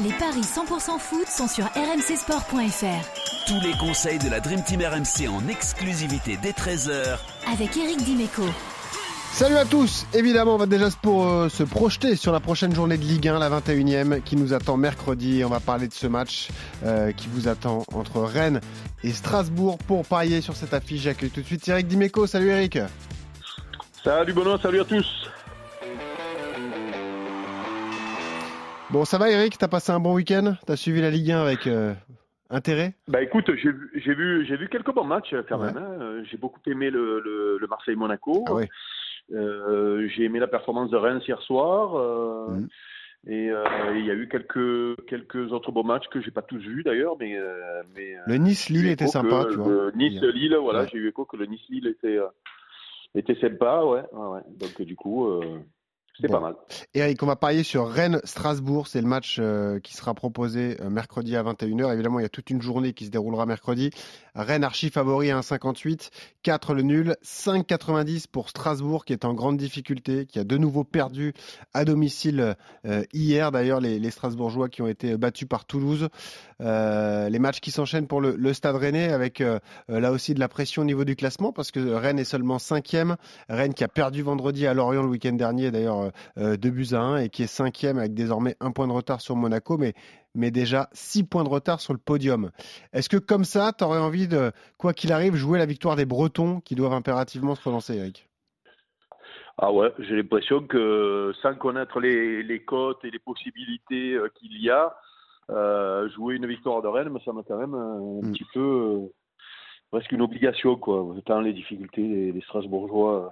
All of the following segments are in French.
Les paris 100% foot sont sur rmcsport.fr. Tous les conseils de la Dream Team RMC en exclusivité dès 13h avec Eric Dimeco. Salut à tous Évidemment, on va déjà pour, euh, se projeter sur la prochaine journée de Ligue 1, la 21e, qui nous attend mercredi. On va parler de ce match euh, qui vous attend entre Rennes et Strasbourg pour parier sur cette affiche. J'accueille tout de suite Eric Dimeco. Salut Eric Salut Benoît, salut à tous Bon, ça va Eric? T'as passé un bon week-end? T'as suivi la Ligue 1 avec euh, intérêt? Bah écoute, j'ai vu, j'ai vu, quelques bons matchs quand même. Hein. J'ai beaucoup aimé le, le, Marseille-Monaco. Ah euh, j'ai aimé la performance de Reims hier soir. Euh, mm. Et il y a eu quelques quelques autres beaux matchs que j'ai pas tous vus d'ailleurs, mais mais le Nice Lille était sympa, tu vois. Nice Lille, voilà, j'ai eu écho que le Nice Lille était était sympa, ouais, ouais, ouais. Donc du coup, c'est pas mal. Eric, on va parier sur Rennes-Strasbourg. C'est le match euh, qui sera proposé euh, mercredi à 21h. Évidemment, il y a toute une journée qui se déroulera mercredi. Rennes archi favori à 1,58, 4 le nul, 5,90 pour Strasbourg qui est en grande difficulté, qui a de nouveau perdu à domicile euh, hier. D'ailleurs, les, Strasbourgeois qui ont été battus par Toulouse. les matchs qui s'enchaînent pour le, Stade Rennais avec là aussi de la pression au niveau du classement parce que Rennes est seulement 5e. Rennes qui a perdu vendredi à Lorient le week-end dernier. D'ailleurs, euh, deux buts à 1 et qui est cinquième avec désormais un point de retard sur Monaco, mais, mais déjà six points de retard sur le podium. Est-ce que comme ça, tu aurais envie de, quoi qu'il arrive, jouer la victoire des Bretons qui doivent impérativement se relancer, Eric? Ah ouais, j'ai l'impression que sans connaître les, les cotes et les possibilités euh, qu'il y a, euh, jouer une victoire de Rennes, ça m'a quand même un mm. petit peu presque une obligation quoi. Tant les difficultés des Strasbourgeois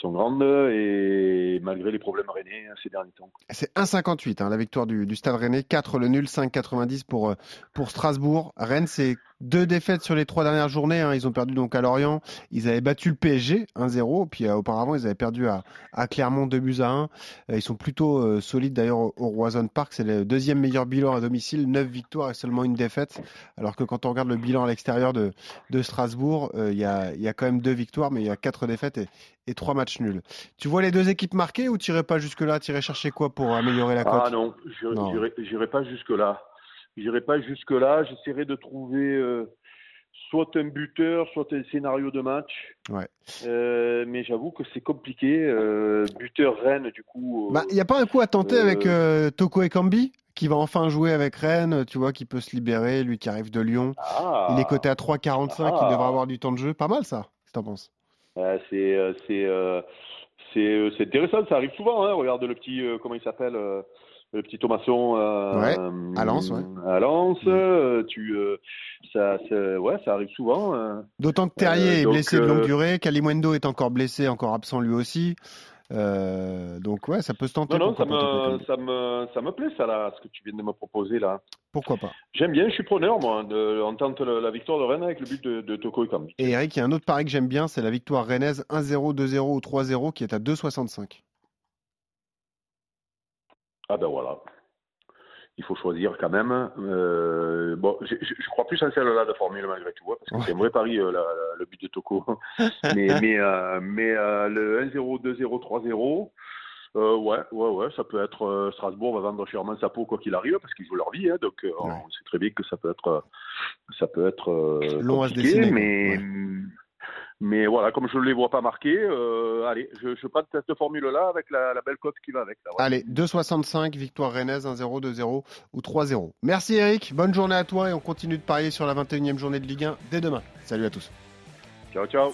sont grandes et malgré les problèmes rennais hein, ces derniers temps. C'est 1,58 hein, la victoire du, du, Stade Rennais, 4 le nul, 5,90 pour, euh, pour Strasbourg. Rennes, c'est deux défaites sur les trois dernières journées. Hein. Ils ont perdu donc à Lorient. Ils avaient battu le PSG 1-0. Puis euh, auparavant, ils avaient perdu à, à, Clermont 2 buts à 1. Euh, ils sont plutôt euh, solides d'ailleurs au, Roison Park. C'est le deuxième meilleur bilan à domicile. 9 victoires et seulement une défaite. Alors que quand on regarde le bilan à l'extérieur de, de Strasbourg, il y, a, y, a, quand même deux victoires, mais il y a quatre défaites et, et trois matchs nuls. Tu vois les deux équipes marquées ou tu pas jusque-là? Tu chercher quoi pour améliorer la cote? Ah non, je n'irai pas jusque-là. J'irai pas jusque là. J'essaierai de trouver euh, soit un buteur, soit un scénario de match. Ouais. Euh, mais j'avoue que c'est compliqué. Euh, buteur Rennes, du coup. Bah, il n'y a pas un coup à tenter avec Toko Ekambi qui va enfin jouer avec Rennes, tu vois, qui peut se libérer, lui qui arrive de Lyon. Ah. il est coté à 3,45, il devrait ah. avoir du temps de jeu. Pas mal ça, si t'en penses? c'est c'est intéressant, ça arrive souvent. Hein. Regarde le petit, comment il s'appelle le petit Thomasson euh, à Lens, ouais. à Lens, mm. euh, tu, euh, ça, ouais, ça arrive souvent. D'autant que Terrier est blessé de longue durée, Kalimwendo est encore blessé, encore absent lui aussi. donc ouais, ça peut se tenter. Non, non, ça me, ça me, ça me plaît ça là, ce que tu viens de me proposer là. Pourquoi pas J'aime bien, je suis preneur moi, de, on tente la, victoire de Rennes avec le but de, de Toko Ekambi. Et Eric, il y a un autre pari que j'aime bien, c'est la victoire rennaise 1-0, 2-0 ou 3-0 qui est à 2,65. Ah ben voilà. Il faut choisir quand même. Euh, bon, je, je, crois plus en celle-là de formule malgré tout, hein, parce que c'est un vrai pari euh, le but de Toko. mais mais, euh, mais le 1-0, 2-0, 3-0. ouais, ouais, ouais, ça peut être Strasbourg va vendre chèrement sa peau quoi qu'il arrive parce qu'ils jouent leur vie, hein, donc on sait très bien que ça peut être, ça peut être long à se dessiner, mais mais voilà, comme je ne les vois pas marqués, euh, allez, je, je pas de cette formule-là avec la, belle cote qui va avec. Allez, 2,65, victoire rennaise, 1-0, 2-0 ou 3-0. Merci Eric, bonne journée à toi et on continue de parier sur la 21e journée de Ligue 1 dès demain. Salut à tous. Ciao, ciao.